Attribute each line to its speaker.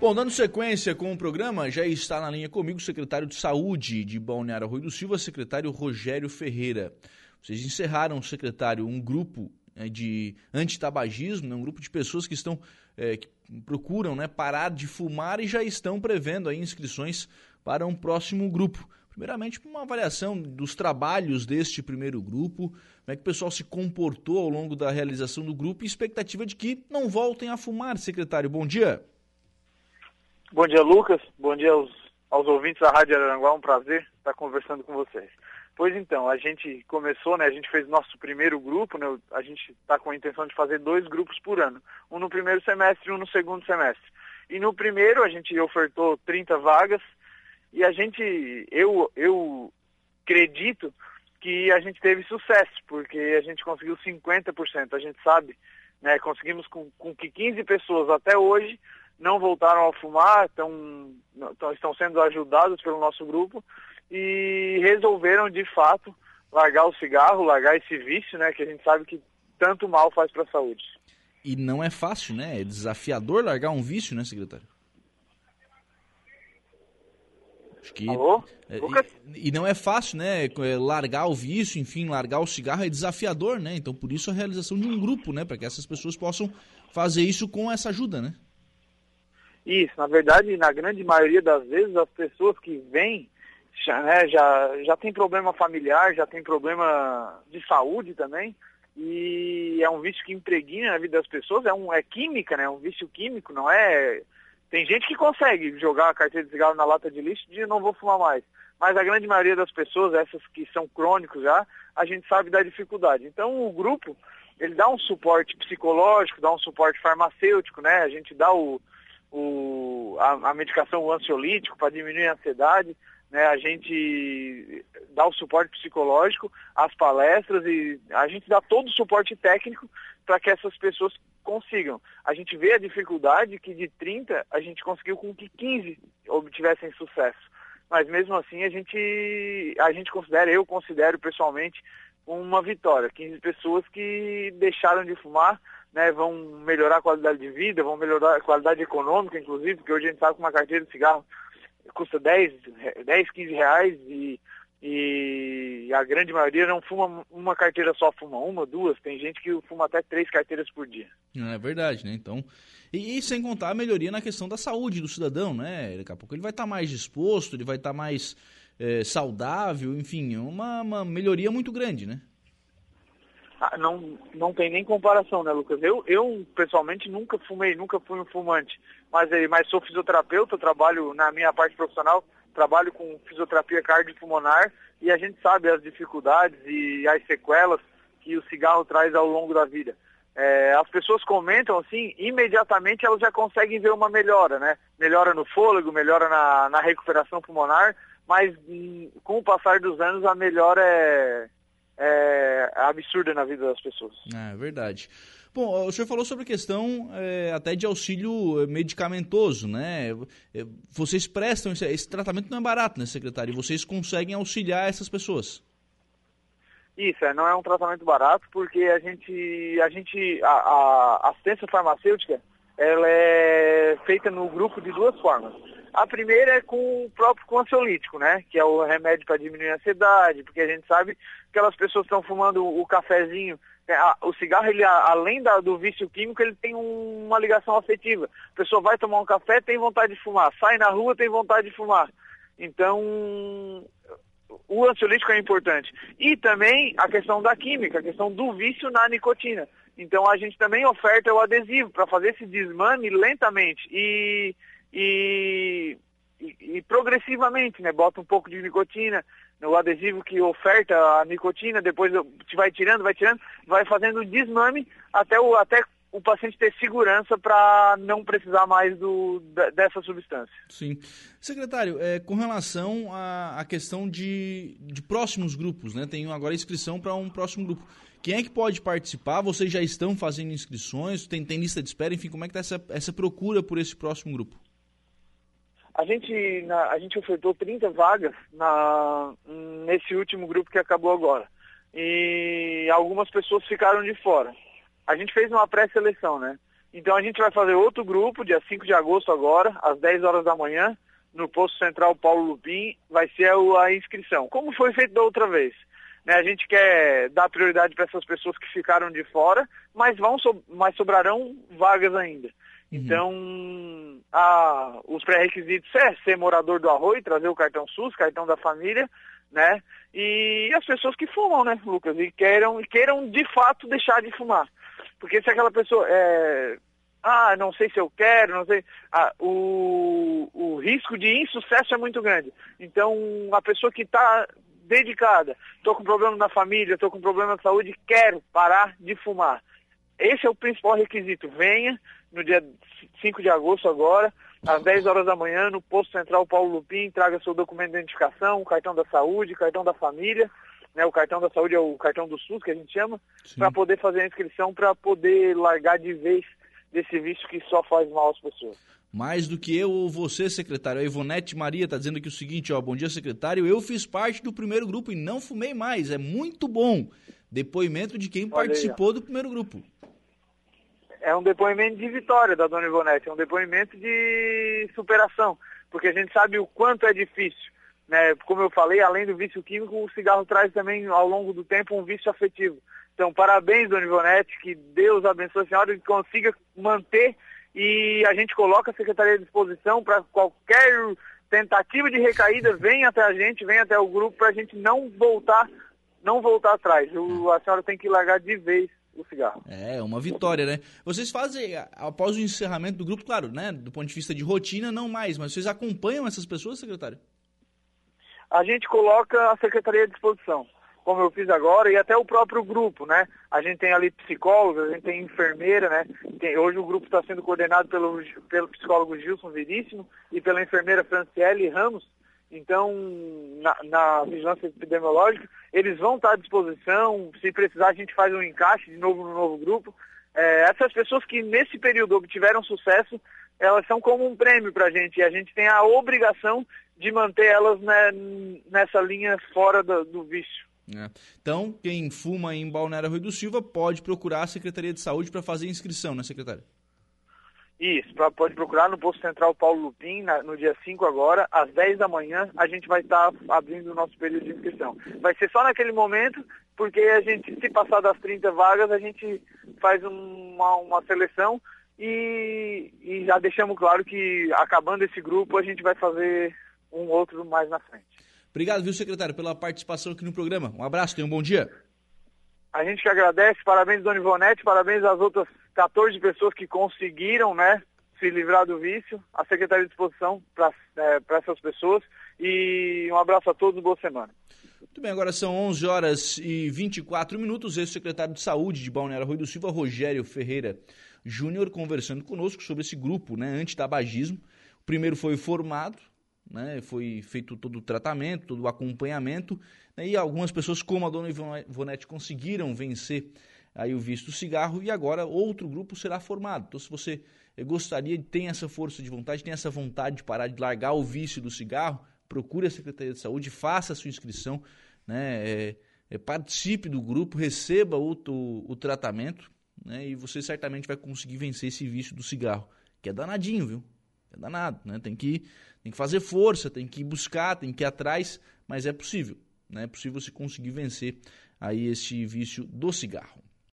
Speaker 1: Bom, dando sequência com o programa, já está na linha comigo o secretário de Saúde de Balneário Rui do Silva, secretário Rogério Ferreira. Vocês encerraram, secretário, um grupo né, de antitabagismo, né, um grupo de pessoas que estão é, que procuram né, parar de fumar e já estão prevendo aí inscrições para um próximo grupo. Primeiramente, uma avaliação dos trabalhos deste primeiro grupo, como é que o pessoal se comportou ao longo da realização do grupo e expectativa de que não voltem a fumar, secretário. Bom dia.
Speaker 2: Bom dia, Lucas. Bom dia aos, aos ouvintes da Rádio Aranguá. Um prazer estar conversando com vocês. Pois então, a gente começou, né? A gente fez nosso primeiro grupo, né? A gente está com a intenção de fazer dois grupos por ano. Um no primeiro semestre e um no segundo semestre. E no primeiro a gente ofertou 30 vagas e a gente, eu, eu acredito que a gente teve sucesso, porque a gente conseguiu 50%. A gente sabe, né? Conseguimos com, com que 15 pessoas até hoje não voltaram a fumar, tão, estão sendo ajudados pelo nosso grupo e resolveram de fato largar o cigarro, largar esse vício, né, que a gente sabe que tanto mal faz para a saúde.
Speaker 1: E não é fácil, né? É desafiador largar um vício, né, secretário?
Speaker 2: Acho que Alô?
Speaker 1: É, e, e, não é fácil, né? É, largar o vício, enfim, largar o cigarro é desafiador, né? Então por isso a realização de um grupo, né? Para que essas pessoas possam fazer isso com essa ajuda, né?
Speaker 2: Isso, na verdade, na grande maioria das vezes, as pessoas que vêm já, né, já, já tem problema familiar, já tem problema de saúde também, e é um vício que impregna a vida das pessoas, é, um, é química, né? É um vício químico, não é. Tem gente que consegue jogar a carteira de cigarro na lata de lixo e não vou fumar mais. Mas a grande maioria das pessoas, essas que são crônicos já, a gente sabe da dificuldade. Então o grupo, ele dá um suporte psicológico, dá um suporte farmacêutico, né? A gente dá o, o, a, a medicação ansiolítico para diminuir a ansiedade, né, a gente dá o suporte psicológico, as palestras e a gente dá todo o suporte técnico para que essas pessoas consigam. A gente vê a dificuldade que de 30 a gente conseguiu com que 15 obtivessem sucesso. Mas mesmo assim a gente, a gente considera, eu considero pessoalmente, uma vitória. 15 pessoas que deixaram de fumar, né, vão melhorar a qualidade de vida, vão melhorar a qualidade econômica, inclusive, porque hoje a gente sabe que uma carteira de cigarro custa 10, 10 15 reais e, e a grande maioria não fuma uma carteira só, fuma uma, duas, tem gente que fuma até três carteiras por dia.
Speaker 1: É verdade, né? Então, e, e sem contar a melhoria na questão da saúde do cidadão, né? Daqui a pouco ele vai estar tá mais disposto, ele vai estar tá mais é, saudável, enfim, é uma, uma melhoria muito grande, né?
Speaker 2: Ah, não, não tem nem comparação, né, Lucas? Eu, eu, pessoalmente, nunca fumei, nunca fui um fumante, mas, eh, mas sou fisioterapeuta, trabalho na minha parte profissional, trabalho com fisioterapia cardiopulmonar e a gente sabe as dificuldades e as sequelas que o cigarro traz ao longo da vida. É, as pessoas comentam assim, imediatamente elas já conseguem ver uma melhora, né? Melhora no fôlego, melhora na, na recuperação pulmonar, mas hum, com o passar dos anos a melhora é, é, absurda na vida das pessoas.
Speaker 1: É verdade. Bom, o senhor falou sobre a questão é, até de auxílio medicamentoso, né? É, vocês prestam, esse, esse, tratamento não é barato, né, secretário? E vocês conseguem auxiliar essas pessoas?
Speaker 2: Isso, é, não é um tratamento barato, porque a gente, a gente, a, a assistência farmacêutica, ela é feita no grupo de duas formas. A primeira é com o próprio com ansiolítico, né? Que é o remédio para diminuir a ansiedade, porque a gente sabe que aquelas pessoas estão fumando o cafezinho. É, o cigarro, ele, além do vício químico, ele tem um, uma ligação afetiva. A pessoa vai tomar um café, tem vontade de fumar. Sai na rua, tem vontade de fumar. Então, o ansiolítico é importante. E também a questão da química, a questão do vício na nicotina. Então, a gente também oferta o adesivo para fazer esse desmame lentamente. E e, e, e, progressivamente, né? Bota um pouco de nicotina no adesivo que oferta a nicotina, depois te vai tirando, vai tirando, vai fazendo desmame até o, até o paciente ter segurança para não precisar mais do, dessa substância.
Speaker 1: Sim. Secretário, é, com relação à, à questão de, de próximos grupos, né? Tem agora inscrição para um próximo grupo. Quem é que pode participar? Vocês já estão fazendo inscrições? Tem, tem lista de espera? Enfim, como é que está essa, essa procura por esse próximo grupo?
Speaker 2: A gente, na, a gente ofertou 30 vagas na, nesse último grupo que acabou agora. E algumas pessoas ficaram de fora. A gente fez uma pré-seleção, né? Então a gente vai fazer outro grupo, dia 5 de agosto agora, às 10 horas da manhã, no posto central Paulo Lupim, vai ser a inscrição. Como foi feito da outra vez. Né, a gente quer dar prioridade para essas pessoas que ficaram de fora, mas, vão mas sobrarão vagas ainda. Uhum. Então, a, os pré-requisitos é ser morador do Arroio, trazer o cartão SUS, cartão da família, né? E as pessoas que fumam, né, Lucas? E queiram, queiram de fato deixar de fumar. Porque se aquela pessoa é, ah, não sei se eu quero, não sei. Ah, o, o risco de insucesso é muito grande. Então, a pessoa que está dedicada, estou com problema na família, estou com problema de saúde, quero parar de fumar. Esse é o principal requisito. Venha no dia 5 de agosto agora, às 10 horas da manhã, no posto central Paulo Lupim, traga seu documento de identificação, o cartão da saúde, cartão da família, né, o cartão da saúde é o cartão do SUS, que a gente chama, para poder fazer a inscrição, para poder largar de vez desse vício que só faz mal às pessoas.
Speaker 1: Mais do que eu ou você, secretário. A Ivonete Maria está dizendo aqui o seguinte, ó, bom dia, secretário. Eu fiz parte do primeiro grupo e não fumei mais. É muito bom. Depoimento de quem Olha participou aí, do primeiro grupo.
Speaker 2: É um depoimento de vitória da dona Ivonete, é um depoimento de superação, porque a gente sabe o quanto é difícil. Né? Como eu falei, além do vício químico, o cigarro traz também, ao longo do tempo, um vício afetivo. Então, parabéns, Dona Ivonete, que Deus abençoe a senhora e consiga manter e a gente coloca a Secretaria à disposição para qualquer tentativa de recaída, vem até a gente, vem até o grupo para a gente não voltar, não voltar atrás. O, a senhora tem que largar de vez cigarro.
Speaker 1: É, uma vitória, né? Vocês fazem, após o encerramento do grupo, claro, né? Do ponto de vista de rotina, não mais, mas vocês acompanham essas pessoas, secretário?
Speaker 2: A gente coloca a secretaria à disposição como eu fiz agora, e até o próprio grupo, né? A gente tem ali psicólogos, a gente tem enfermeira, né? Tem, hoje o grupo está sendo coordenado pelo, pelo psicólogo Gilson Veríssimo e pela enfermeira Franciele Ramos. Então, na, na, vigilância epidemiológica, eles vão estar à disposição. Se precisar, a gente faz um encaixe de novo no novo grupo. É, essas pessoas que nesse período obtiveram sucesso, elas são como um prêmio para a gente. E a gente tem a obrigação de manter elas né, nessa linha fora do, do vício.
Speaker 1: É. Então, quem fuma em Balneário Rui do Silva pode procurar a Secretaria de Saúde para fazer inscrição, né, secretário?
Speaker 2: Isso, pra, pode procurar no Posto Central Paulo Lupim, na, no dia 5 agora, às 10 da manhã, a gente vai estar tá abrindo o nosso período de inscrição. Vai ser só naquele momento, porque a gente, se passar das 30 vagas, a gente faz uma, uma seleção e, e já deixamos claro que acabando esse grupo, a gente vai fazer um outro mais na frente.
Speaker 1: Obrigado, viu, secretário, pela participação aqui no programa. Um abraço, tenha um bom dia.
Speaker 2: A gente que agradece, parabéns, Dona Ivonete, parabéns às outras 14 pessoas que conseguiram, né, se livrar do vício. A secretaria de disposição para é, essas pessoas. E um abraço a todos, boa semana.
Speaker 1: Muito bem, agora são 11 horas e 24 minutos. Esse secretário de Saúde de Balneário Rui do Silva, Rogério Ferreira Júnior, conversando conosco sobre esse grupo, né, antitabagismo. O primeiro foi formado, né? Foi feito todo o tratamento, todo o acompanhamento, né? e algumas pessoas, como a dona Ivonete, conseguiram vencer aí o vício do cigarro, e agora outro grupo será formado. Então, se você eh, gostaria, tem essa força de vontade, tem essa vontade de parar de largar o vício do cigarro, procure a Secretaria de Saúde, faça a sua inscrição, né? É, é, participe do grupo, receba o, o, o tratamento, né? e você certamente vai conseguir vencer esse vício do cigarro, que é danadinho, viu? É danado, né? Tem que, tem que fazer força, tem que buscar, tem que ir atrás, mas é possível, né? É possível você conseguir vencer aí esse vício do cigarro.